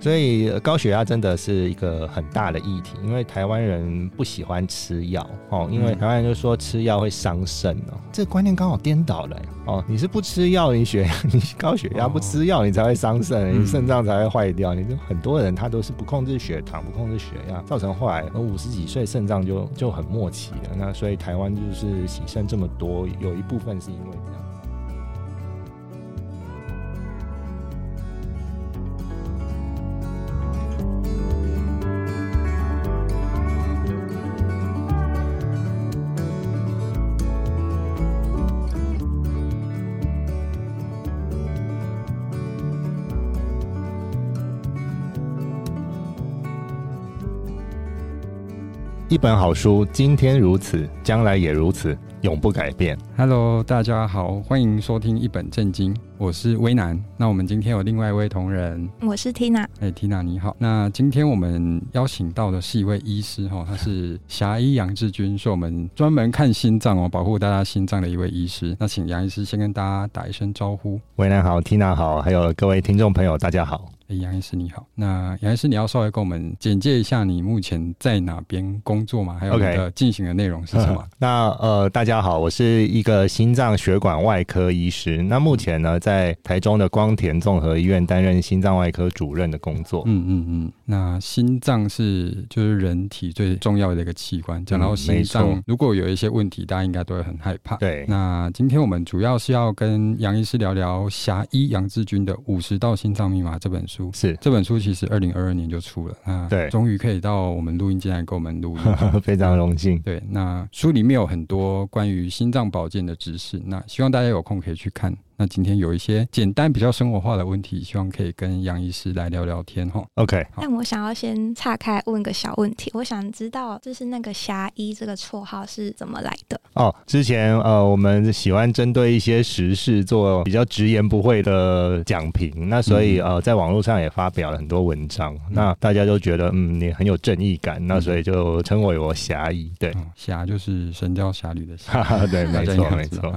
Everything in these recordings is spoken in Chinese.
所以高血压真的是一个很大的议题，因为台湾人不喜欢吃药哦，因为台湾人就说吃药会伤肾哦，这个观念刚好颠倒了哦。你是不吃药，你血 你高血压不吃药，你才会伤肾，你肾脏才会坏掉。你就很多人他都是不控制血糖，不控制血压，造成后来五十几岁肾脏就就很末期了。那所以台湾就是喜肾这么多，有一部分是因为这样。一本好书，今天如此，将来也如此，永不改变。Hello，大家好，欢迎收听一本正经，我是威南。那我们今天有另外一位同仁，我是 Tina。哎，Tina 你好。那今天我们邀请到的是一位医师哈，他是侠医杨志军，是我们专门看心脏哦，保护大家心脏的一位医师。那请杨医师先跟大家打一声招呼。威南好，Tina 好，还有各位听众朋友，大家好。哎，杨医师你好。那杨医师，你要稍微跟我们简介一下你目前在哪边工作吗？还有你的进行的内容是什么？Okay. 那呃，大家好，我是一个心脏血管外科医师。那目前呢，在台中的光田综合医院担任心脏外科主任的工作。嗯嗯嗯。那心脏是就是人体最重要的一个器官。讲到心脏，如果有一些问题，大家应该都会很害怕。对。那今天我们主要是要跟杨医师聊聊侠医杨志军的《五十道心脏密码》这本书。是这本书其实二零二二年就出了啊，对，终于可以到我们录音间来给我们录音，非常荣幸。对，那书里面有很多关于心脏保健的知识，那希望大家有空可以去看。那今天有一些简单比较生活化的问题，希望可以跟杨医师来聊聊天哈。OK，那我想要先岔开问个小问题，我想知道就是那个侠医这个绰号是怎么来的？哦，之前呃我们喜欢针对一些时事做比较直言不讳的讲评，那所以呃在网络上也发表了很多文章，嗯、那大家都觉得嗯你很有正义感，那所以就称为我侠医。对，侠、哦、就是神雕侠侣的侠，对，没错 没错。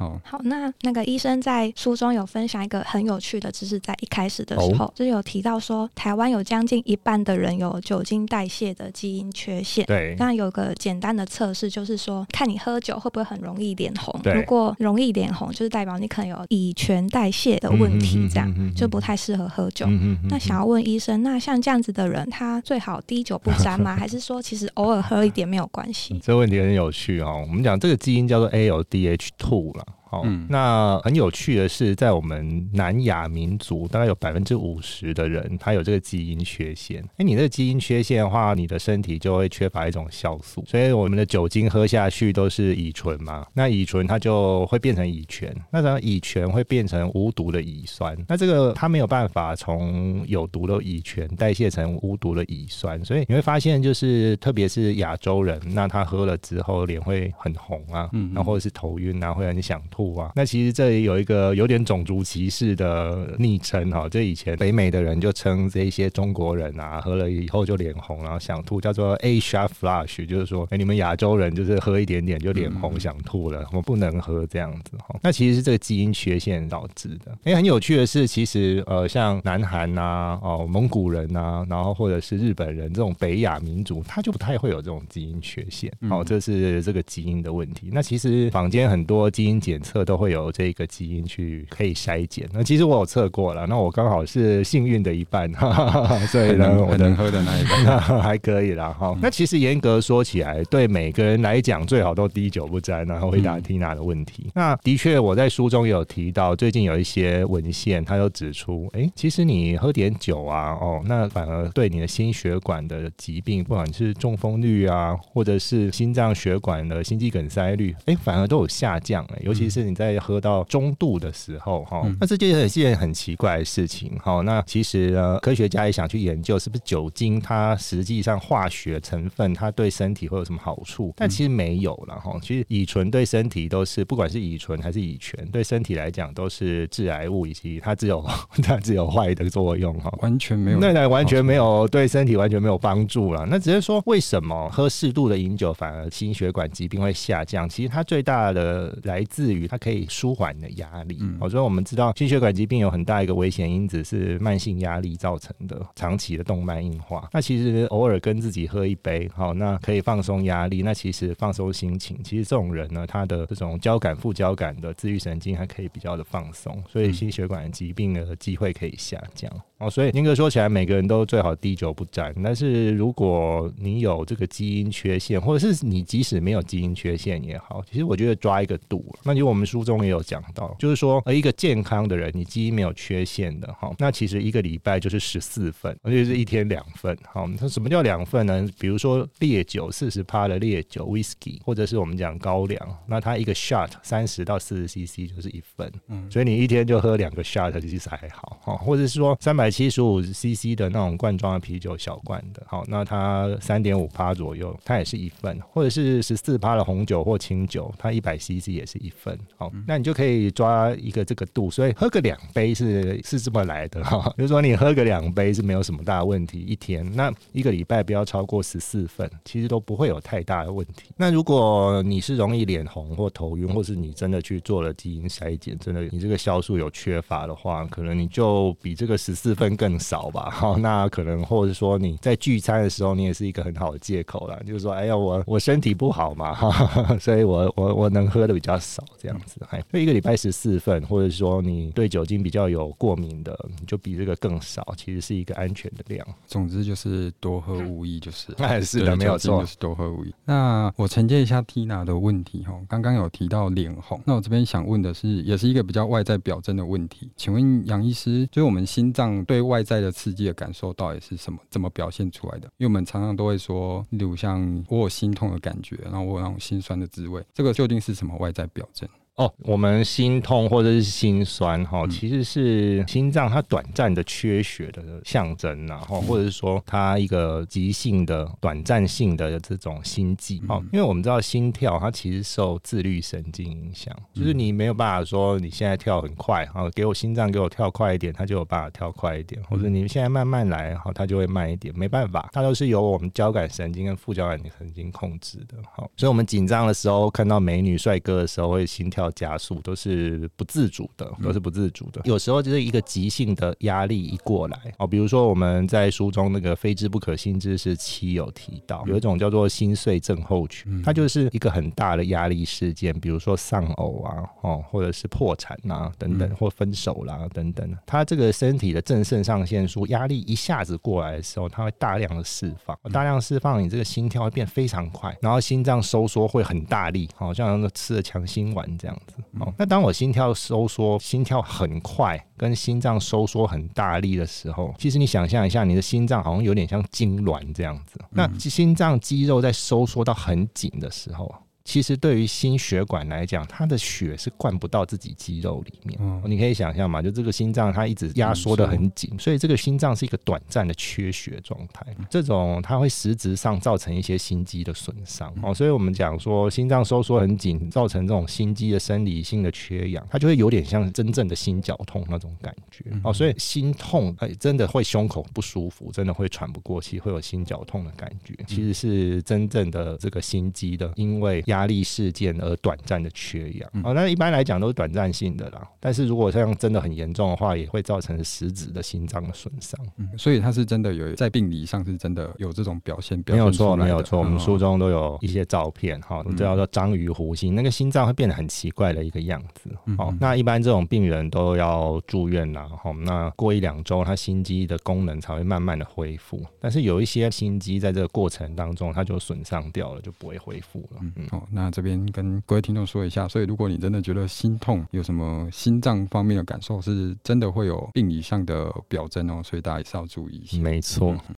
好，好，那那个医生在书中有分享一个很有趣的知识，在一开始的时候，就有提到说，台湾有将近一半的人有酒精代谢的基因缺陷。对，那有个简单的测试，就是说，看你喝酒会不会很容易脸红。如果容易脸红，就是代表你可能有乙醛代谢的问题，这样就不太适合喝酒。那想要问医生，那像这样子的人，他最好滴酒不沾吗？还是说，其实偶尔喝一点没有关系？这个问题很有趣哦。我们讲这个基因叫做 ALDH2 了。好，嗯、那很有趣的是，在我们南亚民族，大概有百分之五十的人，他有这个基因缺陷。哎，你这个基因缺陷的话，你的身体就会缺乏一种酵素，所以我们的酒精喝下去都是乙醇嘛。那乙醇它就会变成乙醛，那然后乙醛会变成无毒的乙酸。那这个它没有办法从有毒的乙醛代谢成无毒的乙酸，所以你会发现，就是特别是亚洲人，那他喝了之后脸会很红啊，嗯，然后或者是头晕啊，会很想吐。那其实这里有一个有点种族歧视的昵称哈，这以前北美的人就称这些中国人啊，喝了以后就脸红，然后想吐，叫做 Asia Flush，就是说，哎，你们亚洲人就是喝一点点就脸红想吐了，我们不能喝这样子哈。那其实是这个基因缺陷导致的。哎，很有趣的是，其实呃，像南韩呐、啊，哦，蒙古人呐、啊，然后或者是日本人这种北亚民族，他就不太会有这种基因缺陷。哦，这是这个基因的问题。那其实坊间很多基因检测。都会有这个基因去可以筛检。那其实我有测过了，那我刚好是幸运的一半，哈哈哈，所以呢，我能喝的那一半 还可以啦。哈、嗯。那其实严格说起来，对每个人来讲，最好都滴酒不沾，然后回答 Tina 的问题。嗯、那的确，我在书中有提到，最近有一些文献，他都指出，哎、欸，其实你喝点酒啊，哦，那反而对你的心血管的疾病，不管是中风率啊，或者是心脏血管的心肌梗塞率，哎、欸，反而都有下降、欸。哎，尤其是。你在喝到中度的时候，哈，那这就是一件很奇怪的事情，哈。那其实呢，科学家也想去研究，是不是酒精它实际上化学成分它对身体会有什么好处？但其实没有了，哈。其实乙醇对身体都是，不管是乙醇还是乙醛，对身体来讲都是致癌物，以及它只有 它只有坏的作用，哈，完全没有，那那完全没有对身体完全没有帮助了。那只是说，为什么喝适度的饮酒反而心血管疾病会下降？其实它最大的来自于。它可以舒缓你的压力。嗯，所以我们知道心血管疾病有很大一个危险因子是慢性压力造成的长期的动脉硬化。那其实偶尔跟自己喝一杯，好，那可以放松压力。那其实放松心情，其实这种人呢，他的这种交感副交感的自律神经还可以比较的放松，所以心血管疾病的机会可以下降。哦，所以严格说起来，每个人都最好滴酒不沾。但是如果你有这个基因缺陷，或者是你即使没有基因缺陷也好，其实我觉得抓一个度。那就我们书中也有讲到，就是说，呃，一个健康的人，你基因没有缺陷的，哈，那其实一个礼拜就是十四份，而且是一天两份。好，那什么叫两份呢？比如说烈酒，四十趴的烈酒 （whisky），或者是我们讲高粱，那它一个 shot 三十到四十 cc 就是一份。嗯，所以你一天就喝两个 shot，其实还好。哈，或者是说三百。七十五 CC 的那种罐装的啤酒，小罐的，好，那它三点五趴左右，它也是一份，或者是十四趴的红酒或清酒，它一百 CC 也是一份，好，那你就可以抓一个这个度，所以喝个两杯是是这么来的哈，就是说你喝个两杯是没有什么大问题，一天那一个礼拜不要超过十四份，其实都不会有太大的问题。那如果你是容易脸红或头晕，或是你真的去做了基因筛检，真的你这个酵素有缺乏的话，可能你就比这个十四。分更少吧，好，那可能或者说你在聚餐的时候，你也是一个很好的借口啦，就是说，哎呀，我我身体不好嘛，哈哈，所以我我我能喝的比较少，这样子，哎，一个礼拜十四份，或者说你对酒精比较有过敏的，你就比这个更少，其实是一个安全的量。总之就是多喝无益，就是，哎，是的，没有错，就是多喝无益。那我承接一下 Tina 的问题哈，刚刚有提到脸红，那我这边想问的是，也是一个比较外在表征的问题，请问杨医师，就是我们心脏。对外在的刺激的感受到底是什么？怎么表现出来的？因为我们常常都会说，例如像我有心痛的感觉，然后我有那种心酸的滋味，这个究竟是什么外在表征？哦，我们心痛或者是心酸哈，其实是心脏它短暂的缺血的象征，然后或者是说它一个急性的短暂性的这种心悸哦。因为我们知道心跳它其实受自律神经影响，就是你没有办法说你现在跳很快哈，给我心脏给我跳快一点，它就有办法跳快一点，或者你现在慢慢来哈，它就会慢一点，没办法，它都是由我们交感神经跟副交感神经控制的。好，所以我们紧张的时候看到美女帅哥的时候会心跳。加速都是不自主的，都是不自主的。有时候就是一个急性的压力一过来哦，比如说我们在书中那个《非知不可心之是七》有提到，有一种叫做心碎症候群，它就是一个很大的压力事件，比如说丧偶啊，哦，或者是破产啊等等，或分手啦等等。它这个身体的正肾上腺素压力一下子过来的时候，它会大量的释放，大量释放，你这个心跳会变非常快，然后心脏收缩会很大力，好像吃了强心丸这样。哦，那当我心跳收缩，心跳很快，跟心脏收缩很大力的时候，其实你想象一下，你的心脏好像有点像痉挛这样子。那心脏肌肉在收缩到很紧的时候。其实对于心血管来讲，它的血是灌不到自己肌肉里面。嗯，你可以想象嘛，就这个心脏它一直压缩的很紧，所以这个心脏是一个短暂的缺血状态。这种它会实质上造成一些心肌的损伤哦。所以我们讲说心脏收缩很紧，造成这种心肌的生理性的缺氧，它就会有点像真正的心绞痛那种感觉哦。所以心痛哎，真的会胸口不舒服，真的会喘不过气，会有心绞痛的感觉。其实是真正的这个心肌的，因为压力事件而短暂的缺氧，哦，那一般来讲都是短暂性的啦。但是如果像真的很严重的话，也会造成实质的心脏的损伤。嗯，所以他是真的有在病理上是真的有这种表现，表现没有错，没有错。我们书中都有一些照片，哈，都叫做章鱼弧心，那个心脏会变得很奇怪的一个样子。好，那一般这种病人都要住院啦。好，那过一两周，他心肌的功能才会慢慢的恢复。但是有一些心肌在这个过程当中，它就损伤掉了，就不会恢复了。嗯，好，那这。这边跟各位听众说一下，所以如果你真的觉得心痛，有什么心脏方面的感受，是真的会有病理上的表征哦，所以大家也是要注意一下。没错。嗯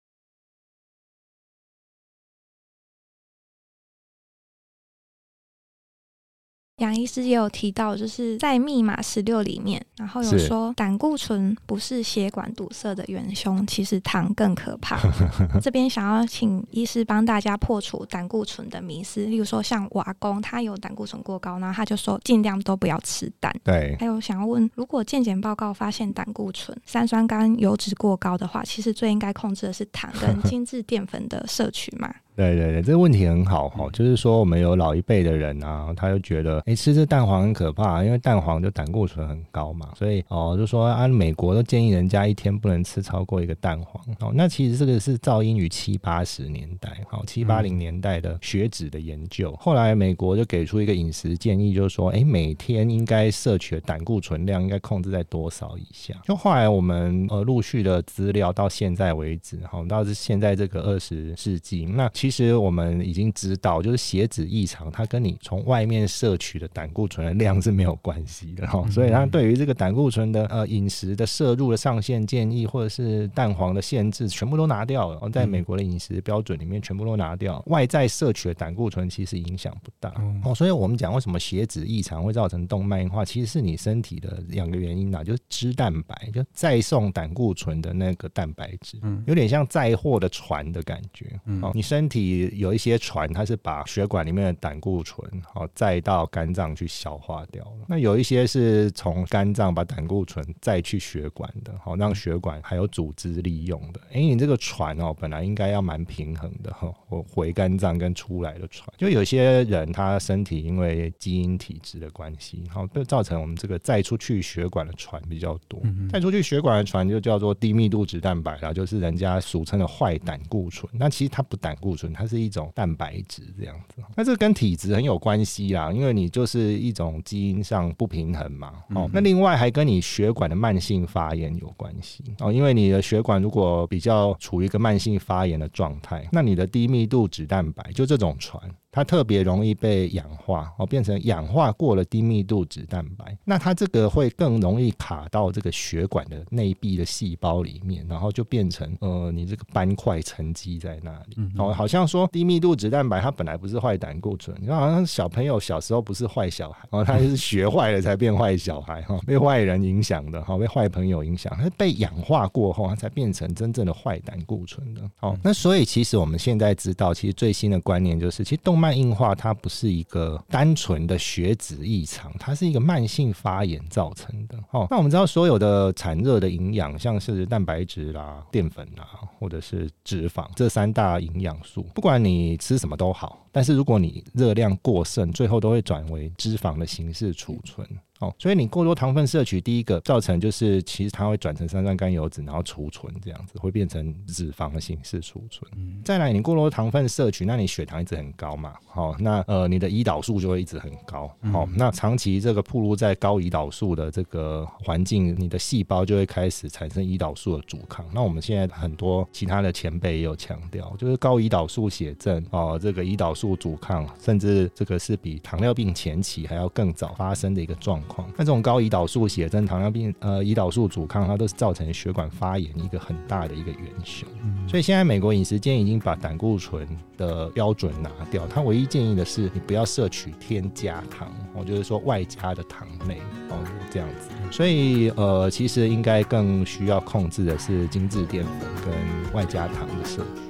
杨医师也有提到，就是在密码十六里面，然后有说胆固醇不是血管堵塞的元凶，其实糖更可怕。这边想要请医师帮大家破除胆固醇的迷思，例如说像我阿公他有胆固醇过高，然后他就说尽量都不要吃蛋。对。还有想要问，如果健检报告发现胆固醇、三酸甘油脂过高的话，其实最应该控制的是糖跟 精致淀粉的摄取嘛？对对对，这个问题很好哈，就是说我们有老一辈的人啊，他就觉得。哎，吃这蛋黄很可怕，因为蛋黄就胆固醇很高嘛，所以哦，就说啊，美国都建议人家一天不能吃超过一个蛋黄。哦，那其实这个是噪音于七八十年代，好，七八零年代的血脂的研究，后来美国就给出一个饮食建议，就是说，哎，每天应该摄取的胆固醇量应该控制在多少以下？就后来我们呃陆续的资料到现在为止，好，到是现在这个二十世纪，那其实我们已经知道，就是血脂异常，它跟你从外面摄取的胆固醇的量是没有关系的哈。所以它对于这个胆固醇的呃饮食的摄入的上限建议，或者是蛋黄的限制，全部都拿掉了。在美国的饮食标准里面，全部都拿掉，外在摄取的胆固醇其实影响不大哦。所以我们讲为什么血脂异常会造成动脉硬化，其实是你身体的两个原因啊，就是脂蛋白，就再送胆固醇的那个蛋白质，有点像载货的船的感觉。哦，你身体有一些船，它是把血管里面的胆固醇好载到肝脏去消化掉了。那有一些是从肝脏把胆固醇再去血管的，好让血管还有组织利用的。哎，你这个船哦，本来应该要蛮平衡的哈，我回肝脏跟出来的船，就有些人他身体因为基因体质的关系，好，就造成我们这个再出去血管的船比较多。再出去血管的船就叫做低密度脂蛋白啦，就是人家俗称的坏胆固醇。那其实它不胆固醇，它是一种蛋白质这样子。那这跟体质很有关系啦，因为你就是一种基因上不平衡嘛。哦，那另外还跟你血管的慢性发炎有关系哦，因为你的血管如果比较处于一个慢性发炎的状态，那你的低密度脂蛋白就这种船。它特别容易被氧化哦，变成氧化过了低密度脂蛋白，那它这个会更容易卡到这个血管的内壁的细胞里面，然后就变成呃，你这个斑块沉积在那里。哦，好像说低密度脂蛋白它本来不是坏胆固醇，你看好像小朋友小时候不是坏小孩哦，他是学坏了才变坏小孩哈，被坏人影响的哈，被坏朋友影响，它是被氧化过后它才变成真正的坏胆固醇的。哦。那所以其实我们现在知道，其实最新的观念就是，其实动慢硬化它不是一个单纯的血脂异常，它是一个慢性发炎造成的。哦，那我们知道所有的产热的营养，像是蛋白质啦、淀粉啦，或者是脂肪这三大营养素，不管你吃什么都好，但是如果你热量过剩，最后都会转为脂肪的形式储存。哦，所以你过多糖分摄取，第一个造成就是其实它会转成三酸甘油脂，然后储存这样子，会变成脂肪的形式储存。嗯、再来，你过多糖分摄取，那你血糖一直很高嘛？好、哦，那呃你的胰岛素就会一直很高。好、哦，嗯、那长期这个暴露在高胰岛素的这个环境，你的细胞就会开始产生胰岛素的阻抗。那我们现在很多其他的前辈也有强调，就是高胰岛素血症哦，这个胰岛素阻抗，甚至这个是比糖尿病前期还要更早发生的一个状况。那这种高胰岛素血症、糖尿病、呃胰岛素阻抗，它都是造成血管发炎一个很大的一个元凶。嗯、所以现在美国饮食界已经把胆固醇的标准拿掉，它唯一建议的是你不要摄取添加糖，我就是说外加的糖类哦，这样子。所以呃，其实应该更需要控制的是精致淀粉跟外加糖的摄取。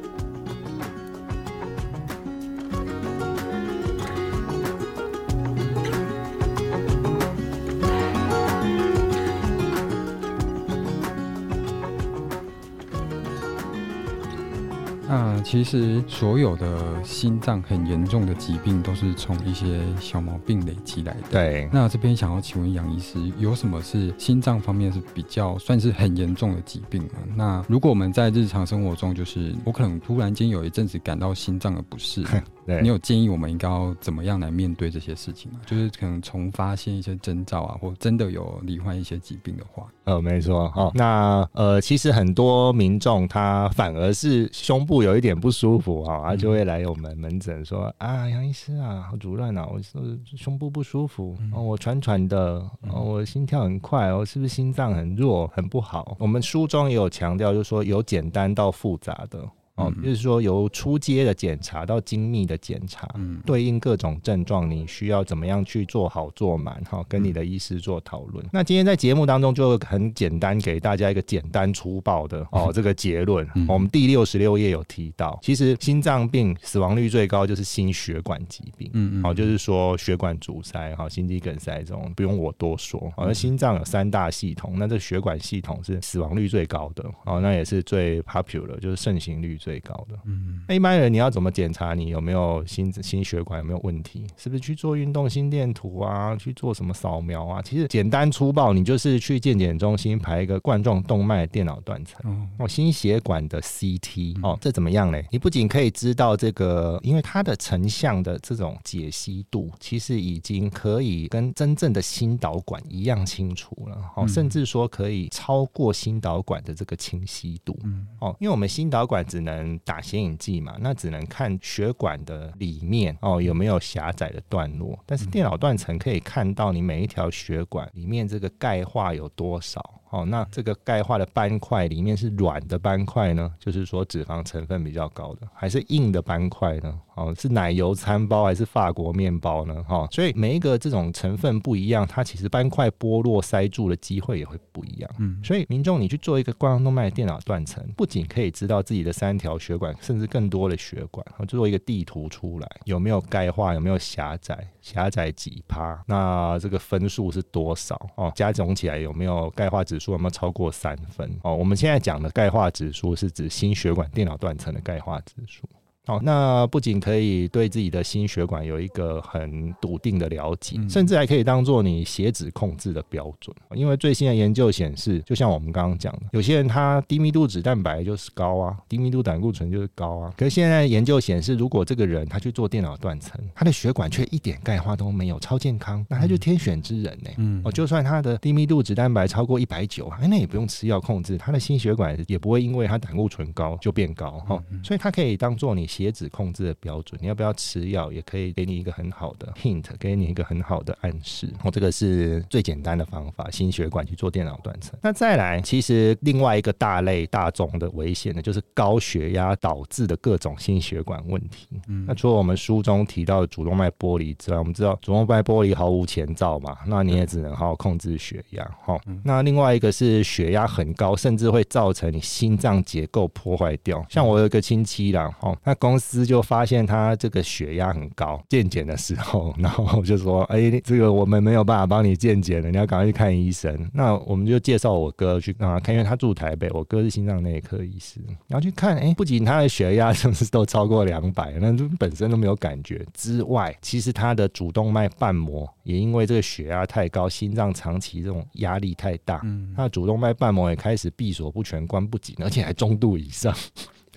其实所有的心脏很严重的疾病，都是从一些小毛病累积来的。对，那这边想要请问杨医师，有什么是心脏方面是比较算是很严重的疾病吗？那如果我们在日常生活中，就是我可能突然间有一阵子感到心脏的不适。对你有建议我们应该要怎么样来面对这些事情吗？就是可能从发现一些征兆啊，或真的有罹患一些疾病的话，呃，没错，哦，那呃，其实很多民众他反而是胸部有一点不舒服啊，他就会来我们门诊说、嗯、啊，杨医师啊，主任啊，我说胸部不舒服，嗯、哦，我喘喘的，哦，我心跳很快，我是不是心脏很弱，很不好？我们书中也有强调，就是说由简单到复杂的。哦，就是说由初阶的检查到精密的检查，嗯，对应各种症状，你需要怎么样去做好做满哈？跟你的医师做讨论。嗯、那今天在节目当中就很简单给大家一个简单粗暴的哦这个结论。嗯、我们第六十六页有提到，其实心脏病死亡率最高就是心血管疾病，嗯嗯，好，就是说血管阻塞哈，心肌梗塞这种不用我多说。好，那心脏有三大系统，那这血管系统是死亡率最高的哦，那也是最 popular，就是盛行率最。最高的。嗯，那一般人你要怎么检查你有没有心心血管有没有问题？是不是去做运动心电图啊？去做什么扫描啊？其实简单粗暴，你就是去健检中心排一个冠状动脉电脑断层哦，心血管的 CT 哦，这怎么样呢？你不仅可以知道这个，因为它的成像的这种解析度，其实已经可以跟真正的心导管一样清楚了哦，甚至说可以超过心导管的这个清晰度哦，因为我们心导管只能打显影剂嘛，那只能看血管的里面哦有没有狭窄的段落，但是电脑断层可以看到你每一条血管里面这个钙化有多少。哦，那这个钙化的斑块里面是软的斑块呢，就是说脂肪成分比较高的，还是硬的斑块呢？哦，是奶油餐包还是法国面包呢？哈，所以每一个这种成分不一样，它其实斑块剥落塞住的机会也会不一样。嗯，所以民众你去做一个冠状动脉电脑断层，不仅可以知道自己的三条血管，甚至更多的血管，就做一个地图出来，有没有钙化，有没有狭窄，狭窄几趴，那这个分数是多少？哦，加总起来有没有钙化指数？有没有超过三分？哦，我们现在讲的钙化指数是指心血管电脑断层的钙化指数。好，那不仅可以对自己的心血管有一个很笃定的了解，甚至还可以当做你血脂控制的标准。因为最新的研究显示，就像我们刚刚讲的，有些人他低密度脂蛋白就是高啊，低密度胆固醇就是高啊。可是现在研究显示，如果这个人他去做电脑断层，他的血管却一点钙化都没有，超健康，那他就天选之人呢。嗯，哦，就算他的低密度脂蛋白超过一百九，哎，那也不用吃药控制，他的心血管也不会因为他胆固醇高就变高哈。所以他可以当做你。血脂控制的标准，你要不要吃药，也可以给你一个很好的 hint，给你一个很好的暗示。哦，这个是最简单的方法，心血管去做电脑断层。那再来，其实另外一个大类大众的危险呢，就是高血压导致的各种心血管问题。嗯，那除了我们书中提到的主动脉剥离之外，我们知道主动脉剥离毫无前兆嘛，那你也只能好好控制血压。好，那另外一个是血压很高，甚至会造成你心脏结构破坏掉。像我有一个亲戚啦，哦，那。公司就发现他这个血压很高，健检的时候，然后就说：“哎、这个我们没有办法帮你健检了，你要赶快去看医生。”那我们就介绍我哥去啊看，因为他住台北，我哥是心脏内科医师，然后去看，哎、不仅他的血压甚至都超过两百，那本身都没有感觉之外，其实他的主动脉瓣膜也因为这个血压太高，心脏长期这种压力太大，嗯，他的主动脉瓣膜也开始闭锁不全、关不紧，而且还中度以上。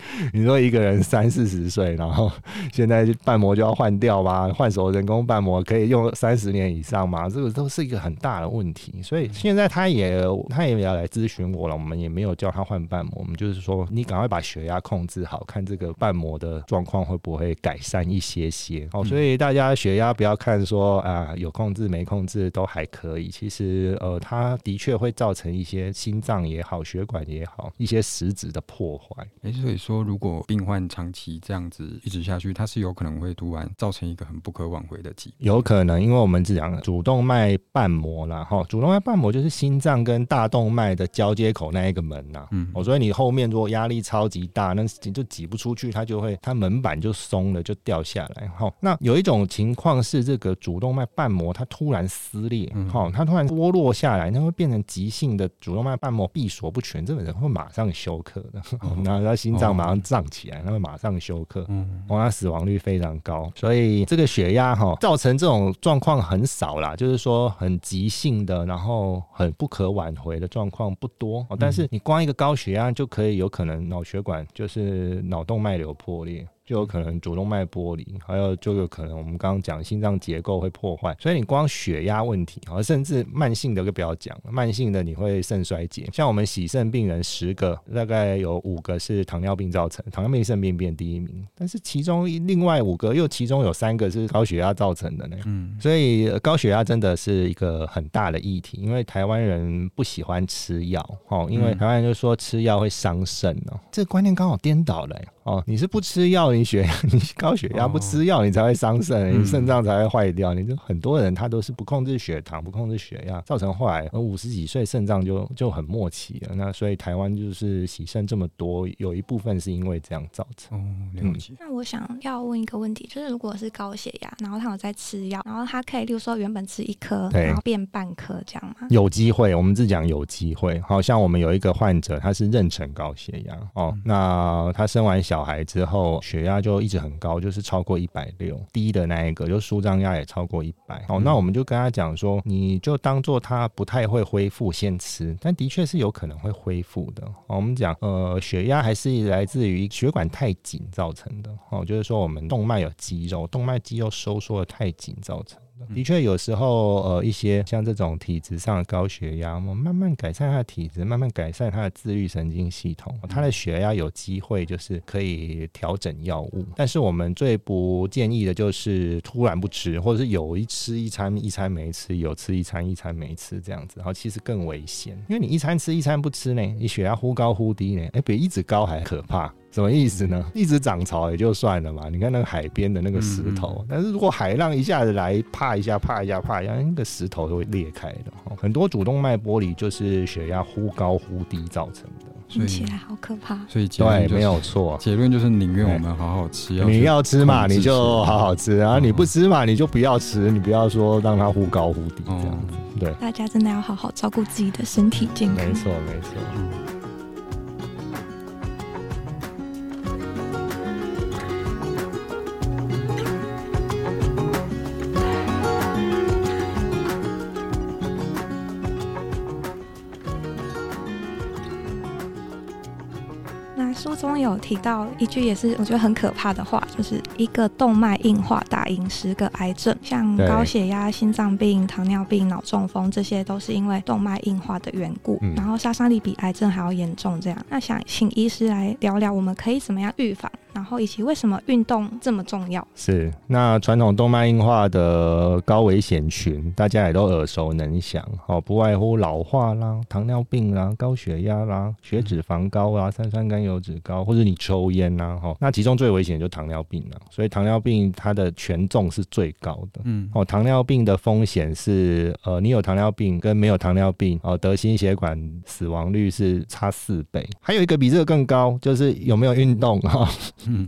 你说一个人三四十岁，然后现在瓣膜就要换掉吗？换手人工瓣膜可以用三十年以上吗？这个都是一个很大的问题。所以现在他也他也要来咨询我了，我们也没有叫他换瓣膜，我们就是说你赶快把血压控制好，看这个瓣膜的状况会不会改善一些些。哦，所以大家血压不要看说啊有控制没控制都还可以，其实呃它的确会造成一些心脏也好、血管也好一些实质的破坏。哎，所以说。说如果病患长期这样子一直下去，它是有可能会突然造成一个很不可挽回的疾病。有可能，因为我们只讲主动脉瓣膜啦，哈，主动脉瓣膜就是心脏跟大动脉的交接口那一个门呐，嗯，哦，所以你后面如果压力超级大，那就挤不出去，它就会它门板就松了，就掉下来。哈，那有一种情况是这个主动脉瓣膜它突然撕裂，哈，它突然剥落下来，那会变成急性的主动脉瓣膜闭锁不全，这个人会马上休克的，然后他心脏马上胀起来，他会马上休克，嗯，哦，他死亡率非常高，所以这个血压哈造成这种状况很少啦，就是说很急性的，然后很不可挽回的状况不多，但是你光一个高血压就可以有可能脑血管就是脑动脉瘤破裂。就有可能主动脉剥离，还有就有可能我们刚刚讲心脏结构会破坏，所以你光血压问题，好，甚至慢性的就不要讲，慢性的你会肾衰竭，像我们洗肾病人十个，大概有五个是糖尿病造成，糖尿病肾病变第一名，但是其中另外五个又其中有三个是高血压造成的呢，嗯，所以高血压真的是一个很大的议题，因为台湾人不喜欢吃药，哦，因为台湾人就说吃药会伤肾哦，这个观念刚好颠倒了。哦，你是不吃药，你血 你高血压不吃药，你才会伤肾，你肾脏才会坏掉。你就很多人他都是不控制血糖，不控制血压，造成后来五十几岁肾脏就就很末期了。那所以台湾就是洗肾这么多，有一部分是因为这样造成。哦，了解。那我想要问一个问题，就是如果是高血压，然后他有在吃药，然后他可以，例如说原本吃一颗，然后变半颗这样吗？有机会，我们是讲有机会。好像我们有一个患者，他是妊娠高血压哦，那他生完小。小孩之后，血压就一直很高，就是超过一百六。低的那一个就舒张压也超过一百。哦，那我们就跟他讲说，你就当做他不太会恢复，先吃。但的确是有可能会恢复的。我们讲，呃，血压还是来自于血管太紧造成的。哦，就是说我们动脉有肌肉，动脉肌肉收缩的太紧造成。的确，有时候呃，一些像这种体质上的高血压，我们慢慢改善他的体质，慢慢改善他的自律神经系统，他的血压有机会就是可以调整药物。但是我们最不建议的就是突然不吃，或者是有一吃一餐一餐没吃，有吃一餐一餐没吃这样子，然后其实更危险，因为你一餐吃一餐不吃呢，你血压忽高忽低呢，哎，比一直高还可怕。什么意思呢？一直涨潮也就算了嘛。你看那个海边的那个石头，嗯、但是如果海浪一下子来，啪一下，啪一下，啪一下，那个石头都会裂开的。很多主动脉剥离就是血压忽高忽低造成的。听起来好可怕。所以对，没有错。结论就是宁愿我们好好吃。你要吃嘛，你就好好吃；然后你不吃嘛，你就不要吃。你不要说让它忽高忽低这样子。对，大家真的要好好照顾自己的身体健康。没错，没错。有提到一句也是我觉得很可怕的话，就是一个动脉硬化打赢十个癌症，像高血压、心脏病、糖尿病、脑中风，这些都是因为动脉硬化的缘故，嗯、然后杀伤力比癌症还要严重。这样，那想请医师来聊聊，我们可以怎么样预防？然后以及为什么运动这么重要？是那传统动脉硬化的高危险群，大家也都耳熟能详，哦，不外乎老化啦、糖尿病啦、高血压啦、血脂肪高啦、三酸甘油脂高，或者你抽烟啦，哈，那其中最危险就糖尿病了。所以糖尿病它的权重是最高的，嗯，哦，糖尿病的风险是，呃，你有糖尿病跟没有糖尿病，哦，得心血管死亡率是差四倍。还有一个比这个更高，就是有没有运动哈。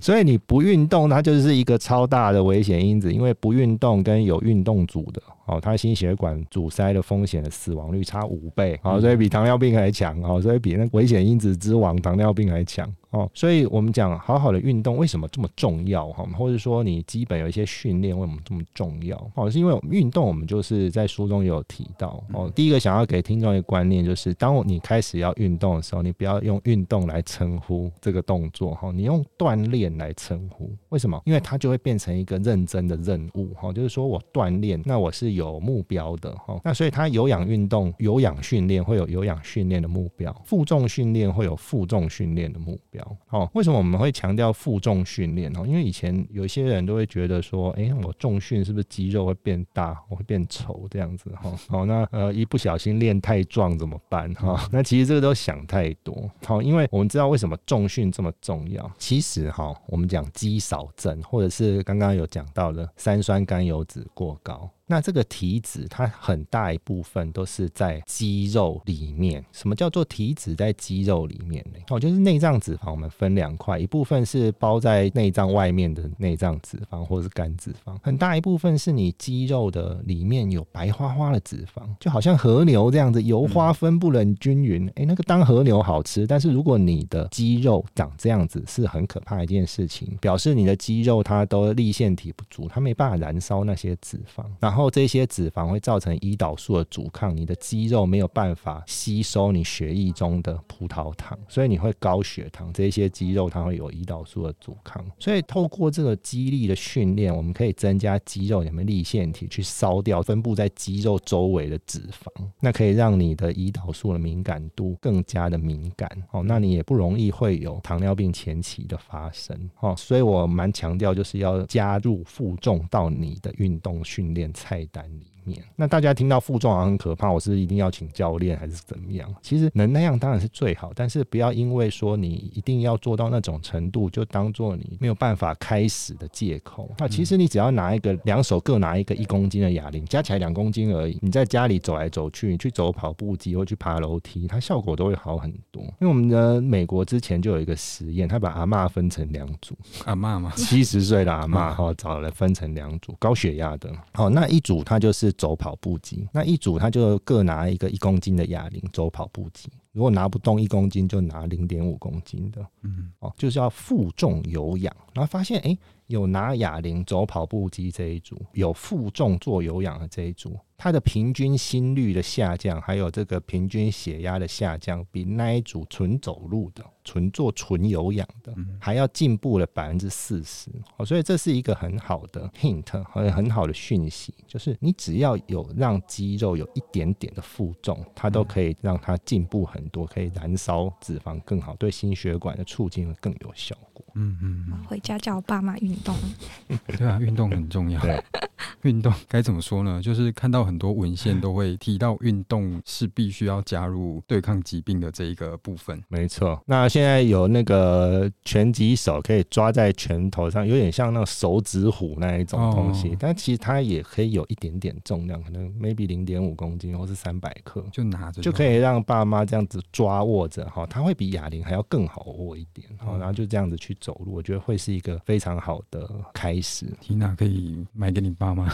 所以你不运动，它就是一个超大的危险因子，因为不运动跟有运动组的。哦，它心血管阻塞的风险的死亡率差五倍，好，所以比糖尿病还强，哦，所以比那危险因子之王糖尿病还强，哦，所以我们讲好好的运动为什么这么重要，哈，或者说你基本有一些训练为什么这么重要，哦，是因为我们运动，我们就是在书中也有提到，哦，第一个想要给听众一个观念就是，当你开始要运动的时候，你不要用运动来称呼这个动作，哈，你用锻炼来称呼，为什么？因为它就会变成一个认真的任务，哈，就是说我锻炼，那我是。有目标的哈，那所以它有氧运动、有氧训练会有有氧训练的目标，负重训练会有负重训练的目标。哦，为什么我们会强调负重训练？哦，因为以前有些人都会觉得说，哎，我重训是不是肌肉会变大，我会变丑这样子？哈，好，那呃一不小心练太壮怎么办？哈，那其实这个都想太多。好，因为我们知道为什么重训这么重要。其实哈，我们讲肌少症，或者是刚刚有讲到的三酸甘油酯过高。那这个体脂，它很大一部分都是在肌肉里面。什么叫做体脂在肌肉里面呢？哦，就是内脏脂肪。我们分两块，一部分是包在内脏外面的内脏脂肪，或者是肝脂肪。很大一部分是你肌肉的里面有白花花的脂肪，就好像河流这样子，油花分布得很均匀。哎，那个当河流好吃，但是如果你的肌肉长这样子，是很可怕一件事情，表示你的肌肉它都立腺体不足，它没办法燃烧那些脂肪。然后然后这些脂肪会造成胰岛素的阻抗，你的肌肉没有办法吸收你血液中的葡萄糖，所以你会高血糖。这些肌肉它会有胰岛素的阻抗，所以透过这个肌力的训练，我们可以增加肌肉里面粒线体去烧掉分布在肌肉周围的脂肪，那可以让你的胰岛素的敏感度更加的敏感哦，那你也不容易会有糖尿病前期的发生哦。所以我蛮强调就是要加入负重到你的运动训练菜单里。那大家听到负重好像很可怕，我是一定要请教练还是怎么样？其实能那样当然是最好，但是不要因为说你一定要做到那种程度，就当做你没有办法开始的借口。那其实你只要拿一个两手各拿一个一公斤的哑铃，加起来两公斤而已，你在家里走来走去，你去走跑步机或去爬楼梯，它效果都会好很多。因为我们的美国之前就有一个实验，他把阿嬷分成两组，阿嬷嘛，七十岁的阿嬷哈，找了分成两组，高血压的，好，那一组他就是。走跑步机，那一组他就各拿一个一公斤的哑铃走跑步机。如果拿不动一公斤，就拿零点五公斤的，嗯，哦，就是要负重有氧，然后发现，哎、欸，有拿哑铃走跑步机这一组，有负重做有氧的这一组。它的平均心率的下降，还有这个平均血压的下降，比那一组纯走路的、纯做纯有氧的，还要进步了百分之四十。哦，所以这是一个很好的 hint 和很好的讯息，就是你只要有让肌肉有一点点的负重，它都可以让它进步很多，可以燃烧脂肪更好，对心血管的促进会更有效果。嗯嗯，回家叫我爸妈运动。对啊，运动很重要。运动该怎么说呢？就是看到。很多文献都会提到，运动是必须要加入对抗疾病的这一个部分。没错，那现在有那个拳击手可以抓在拳头上，有点像那种手指虎那一种东西，哦、但其实它也可以有一点点重量，可能 maybe 零点五公斤或是三百克，就拿着就可以让爸妈这样子抓握着哈，它会比哑铃还要更好握一点，好，然后就这样子去走路，我觉得会是一个非常好的开始。缇娜可以买给你爸妈。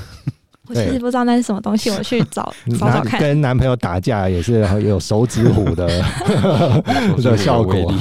我其实不知道那是什么东西，我去 找找找看。跟男朋友打架也是有 手指虎的的效果。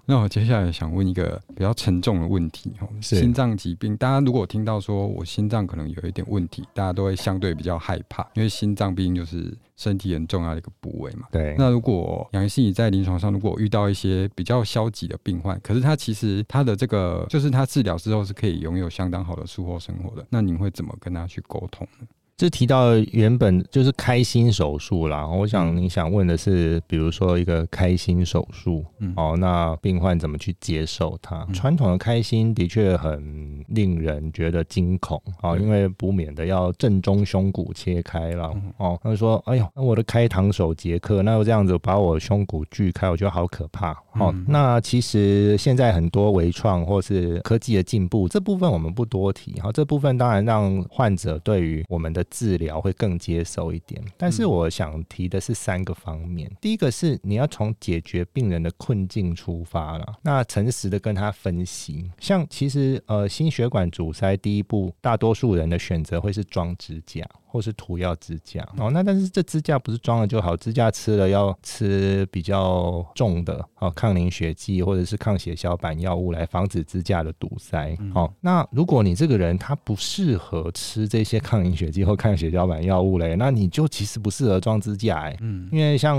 好，那我接下来想问一个比较沉重的问题哦，心脏疾病，大家如果听到说我心脏可能有一点问题，大家都会相对比较害怕，因为心脏毕竟就是。身体很重要的一个部位嘛，对。那如果杨医师你在临床上，如果遇到一些比较消极的病患，可是他其实他的这个，就是他治疗之后是可以拥有相当好的术后生活的，那你会怎么跟他去沟通呢？就提到原本就是开心手术啦，我想你想问的是，比如说一个开心手术，嗯，哦，那病患怎么去接受它？传统的开心的确很令人觉得惊恐啊，因为不免的要正中胸骨切开了，哦，他说，哎呦，那我的开膛手杰克，那我这样子把我胸骨锯开，我觉得好可怕。哦，那其实现在很多微创或是科技的进步，这部分我们不多提，哈，这部分当然让患者对于我们的治疗会更接受一点，但是我想提的是三个方面。第一个是你要从解决病人的困境出发了，那诚实的跟他分析。像其实呃心血管阻塞第一步，大多数人的选择会是装支架。或是涂药支架哦，那但是这支架不是装了就好，支架吃了要吃比较重的哦，抗凝血剂或者是抗血小板药物来防止支架的堵塞。哦，那如果你这个人他不适合吃这些抗凝血剂或抗血小板药物嘞，那你就其实不适合装支架哎。嗯，因为像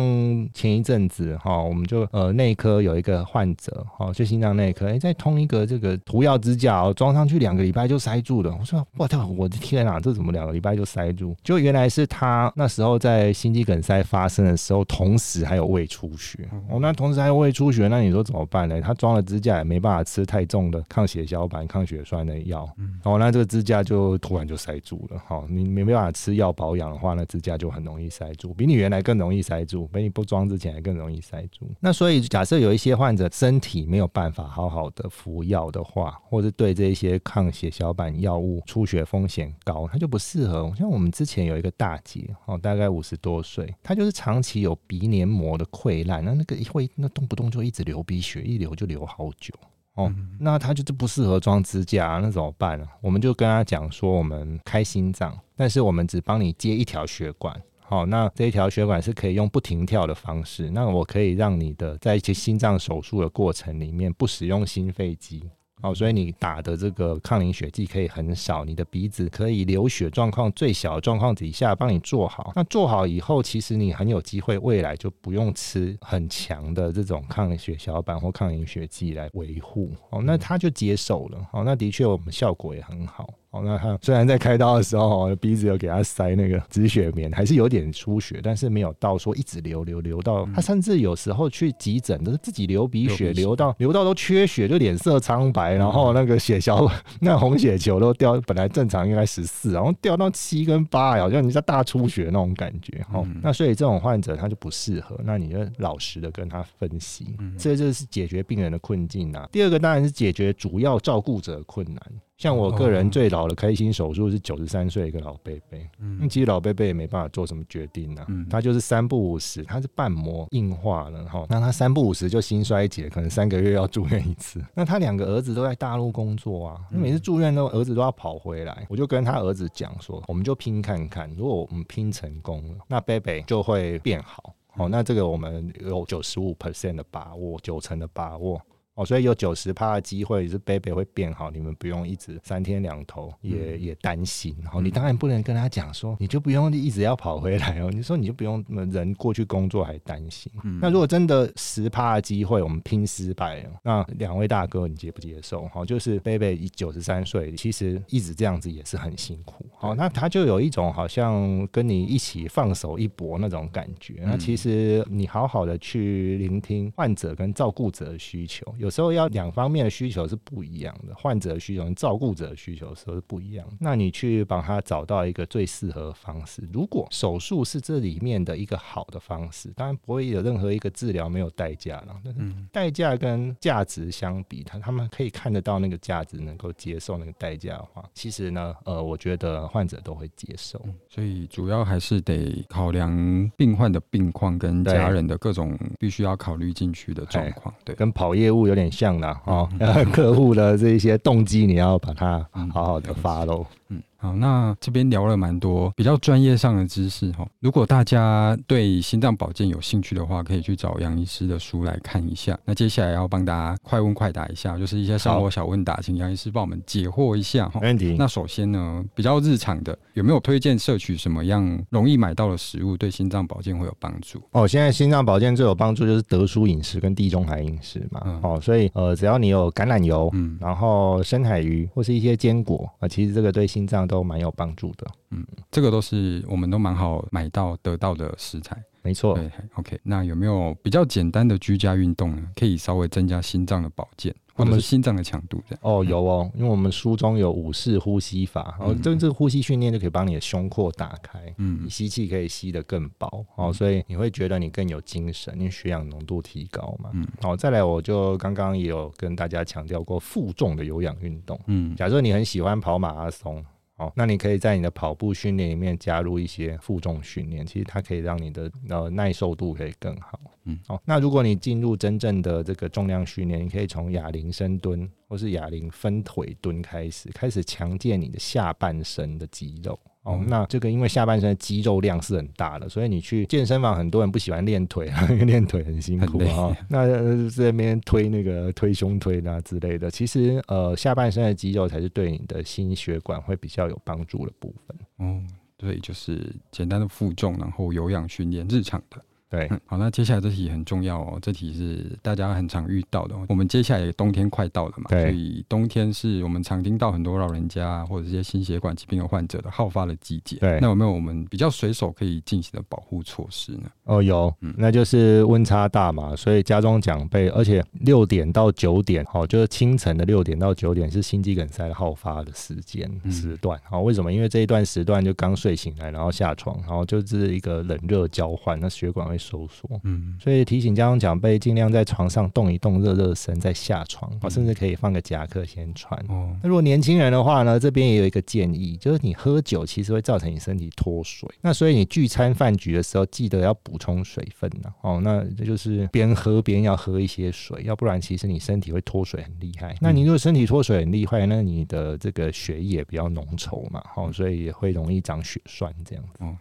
前一阵子哈，我们就呃内科有一个患者哈，就心脏内科哎，再通一个这个涂药支架哦，装上去两个礼拜就塞住了。我说我操，我的天啊，这怎么两个礼拜就塞住？就原来是他那时候在心肌梗塞发生的时候，同时还有胃出血。哦，那同时还有胃出血，那你说怎么办呢？他装了支架也没办法吃太重的抗血小板、抗血栓的药。嗯哦，那这个支架就突然就塞住了。好，你没办法吃药保养的话，那支架就很容易塞住，比你原来更容易塞住，比你不装之前还更容易塞住。那所以假设有一些患者身体没有办法好好的服药的话，或者对这一些抗血小板药物出血风险高，他就不适合。像我们。之前有一个大姐哦，大概五十多岁，她就是长期有鼻黏膜的溃烂，那那个会那动不动就一直流鼻血，一流就流好久哦，那她就是不适合装支架，那怎么办呢？我们就跟她讲说，我们开心脏，但是我们只帮你接一条血管，好，那这一条血管是可以用不停跳的方式，那我可以让你的在一些心脏手术的过程里面不使用心肺机。哦，所以你打的这个抗凝血剂可以很少，你的鼻子可以流血状况最小的状况底下帮你做好。那做好以后，其实你很有机会未来就不用吃很强的这种抗血小板或抗凝血剂来维护。哦，那他就接受了。哦，那的确我们效果也很好。哦，那他虽然在开刀的时候，鼻子有给他塞那个止血棉，还是有点出血，但是没有到说一直流流流到他甚至有时候去急诊都是自己流鼻血，流到流到都缺血，就脸色苍白，然后那个血小 那红血球都掉，本来正常应该十四，然后掉到七跟八，好像你在大出血那种感觉。哦，那所以这种患者他就不适合，那你就老实的跟他分析，这就是解决病人的困境啊。第二个当然是解决主要照顾者的困难。像我个人最老的开心手术是九十三岁一个老伯伯，嗯，其实老伯伯也没办法做什么决定啊，嗯，他就是三不五时，他是瓣膜硬化了哈，那他三不五时就心衰竭，可能三个月要住院一次。那他两个儿子都在大陆工作啊，每次住院都儿子都要跑回来，我就跟他儿子讲说，我们就拼看看，如果我们拼成功了，那伯伯就会变好。哦，那这个我们有九十五 percent 的把握，九成的把握。哦，所以有九十趴的机会是 baby 会变好，你们不用一直三天两头也、嗯、也担心。哦，你当然不能跟他讲说，你就不用一直要跑回来哦。你说你就不用人过去工作还担心。嗯、那如果真的十趴的机会，我们拼失败了，那两位大哥你接不接受？好，就是贝贝九十三岁，其实一直这样子也是很辛苦。好，那他就有一种好像跟你一起放手一搏那种感觉。那其实你好好的去聆听患者跟照顾者的需求。有时候要两方面的需求是不一样的，患者的需求跟照顾者的需求时候是不一样的。那你去帮他找到一个最适合的方式。如果手术是这里面的一个好的方式，当然不会有任何一个治疗没有代价了。但是代价跟价值相比，他他们可以看得到那个价值，能够接受那个代价的话，其实呢，呃，我觉得患者都会接受。所以主要还是得考量病患的病况跟家人的各种必须要考虑进去的状况。对，跟跑业务有点像的哦，客户的这一些动机你要把它好好的 follow。嗯。好，那这边聊了蛮多比较专业上的知识哈。如果大家对心脏保健有兴趣的话，可以去找杨医师的书来看一下。那接下来要帮大家快问快答一下，就是一些生活小问答，请杨医师帮我们解惑一下哈。没问题。那首先呢，比较日常的，有没有推荐摄取什么样容易买到的食物，对心脏保健会有帮助？哦，现在心脏保健最有帮助就是德舒饮食跟地中海饮食嘛。嗯、哦，所以呃，只要你有橄榄油，嗯，然后深海鱼或是一些坚果啊、呃，其实这个对心脏都蛮有帮助的，嗯，这个都是我们都蛮好买到得到的食材，没错。对，OK，那有没有比较简单的居家运动呢？可以稍微增加心脏的保健，或者是心脏的强度这样？哦，有哦，因为我们书中有五式呼吸法，然后这这个呼吸训练就可以帮你的胸廓打开，嗯，你吸气可以吸得更薄，哦，所以你会觉得你更有精神，因为血氧浓度提高嘛，嗯，好，再来我就刚刚也有跟大家强调过负重的有氧运动，嗯，假设你很喜欢跑马拉松。哦，那你可以在你的跑步训练里面加入一些负重训练，其实它可以让你的呃耐受度可以更好。嗯，哦，那如果你进入真正的这个重量训练，你可以从哑铃深蹲或是哑铃分腿蹲开始，开始强健你的下半身的肌肉。哦，那这个因为下半身的肌肉量是很大的，所以你去健身房，很多人不喜欢练腿啊，因为练腿很辛苦啊。那这边推那个推胸推啊之类的，其实呃下半身的肌肉才是对你的心血管会比较有帮助的部分。哦，对，就是简单的负重，然后有氧训练，日常的。对、嗯，好，那接下来这题很重要哦，这题是大家很常遇到的。我们接下来冬天快到了嘛，所以冬天是我们常听到很多老人家或者这些心血管疾病的患者的好发的季节。对，那有没有我们比较随手可以进行的保护措施呢？哦，有，嗯、那就是温差大嘛，所以家中奖杯，而且六点到九点，哦，就是清晨的六点到九点是心肌梗塞好发的时间时段。好、嗯，为什么？因为这一段时段就刚睡醒来，然后下床，然后就是一个冷热交换，那血管会。收缩，嗯，所以提醒家中长辈尽量在床上动一动，热热身再下床，嗯、甚至可以放个夹克先穿。哦，那如果年轻人的话呢，这边也有一个建议，就是你喝酒其实会造成你身体脱水，那所以你聚餐饭局的时候记得要补充水分呢。哦，那这就是边喝边要喝一些水，要不然其实你身体会脱水很厉害。那你如果身体脱水很厉害，那你的这个血液比较浓稠嘛，哦，所以也会容易长血栓这样子。哦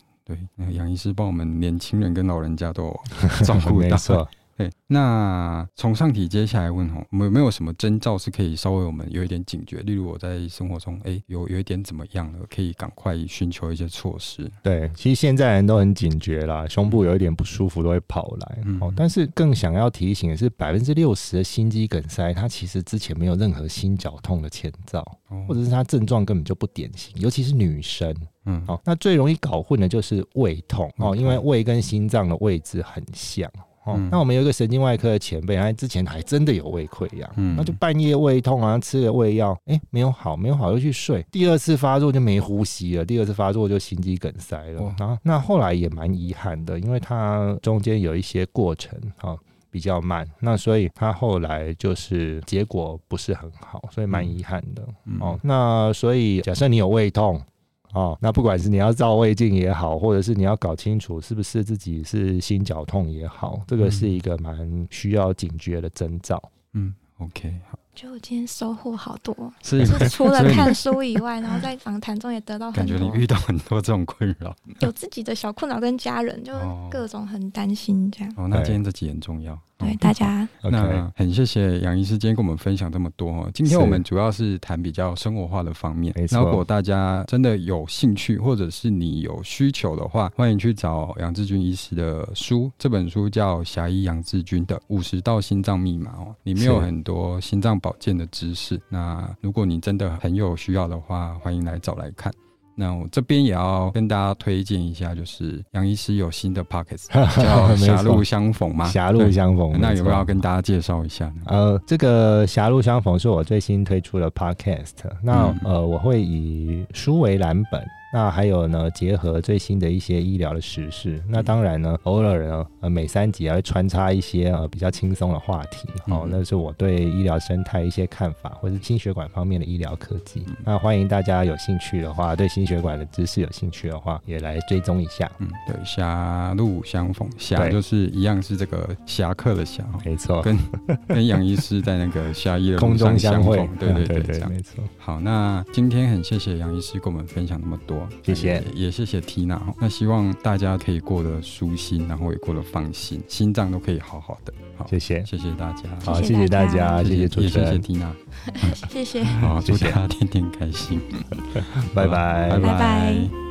对，杨医师帮我们年轻人跟老人家都 照顾到。没错。对，那从上题接下来问哈，我们有没有什么征兆是可以稍微我们有一点警觉？例如我在生活中，哎，有有一点怎么样了，可以赶快寻求一些措施。对，其实现在人都很警觉啦，胸部有一点不舒服都会跑来。嗯、哦，但是更想要提醒的是，百分之六十的心肌梗塞，它其实之前没有任何心绞痛的前兆，哦、或者是它症状根本就不典型，尤其是女生。嗯，好、哦，那最容易搞混的就是胃痛哦，因为胃跟心脏的位置很像。哦，那我们有一个神经外科的前辈，他之前还真的有胃溃疡，嗯，那就半夜胃痛啊，吃了胃药，哎，没有好，没有好，又去睡，第二次发作就没呼吸了，第二次发作就心肌梗塞了，然后那后来也蛮遗憾的，因为他中间有一些过程哈比较慢，那所以他后来就是结果不是很好，所以蛮遗憾的，哦，那所以假设你有胃痛。哦，那不管是你要照胃镜也好，或者是你要搞清楚是不是自己是心绞痛也好，这个是一个蛮需要警觉的征兆。嗯，OK，好。觉得我今天收获好多，是除了 看书以外，然后在访谈中也得到很多。感觉你遇到很多这种困扰，有自己的小困扰跟家人，就各种很担心这样。哦，那今天这集很重要。对大家，那很谢谢杨医师今天跟我们分享这么多。今天我们主要是谈比较生活化的方面。那如果大家真的有兴趣，或者是你有需求的话，欢迎去找杨志军医师的书。这本书叫《侠医杨志军的五十道心脏密码》哦，里面有很多心脏保健的知识。那如果你真的很有需要的话，欢迎来找来看。那我这边也要跟大家推荐一下，就是杨医师有新的 Podcast 叫《狭路相逢》嘛，《狭路相逢》。那有没有要跟大家介绍一下呢？呃，这个《狭路相逢》是我最新推出的 Podcast。那、嗯、呃，我会以书为蓝本。那还有呢，结合最新的一些医疗的时事，那当然呢，偶尔呢，呃，每三集还会穿插一些呃比较轻松的话题，哦，那是我对医疗生态一些看法，或是心血管方面的医疗科技。那欢迎大家有兴趣的话，对心血管的知识有兴趣的话，也来追踪一下。嗯，对，狭路相逢，狭就是一样是这个侠客的侠，没错，跟跟杨医师在那个狭医的空中相会，对对对，对，没错。好，那今天很谢谢杨医师跟我们分享那么多。谢谢，也谢谢缇娜。那希望大家可以过得舒心，然后也过得放心，心脏都可以好好的。好，谢谢，谢谢大家。好，谢谢大家，谢谢主持人，谢谢缇娜，谢谢。好，祝大家天天开心。拜拜，拜拜。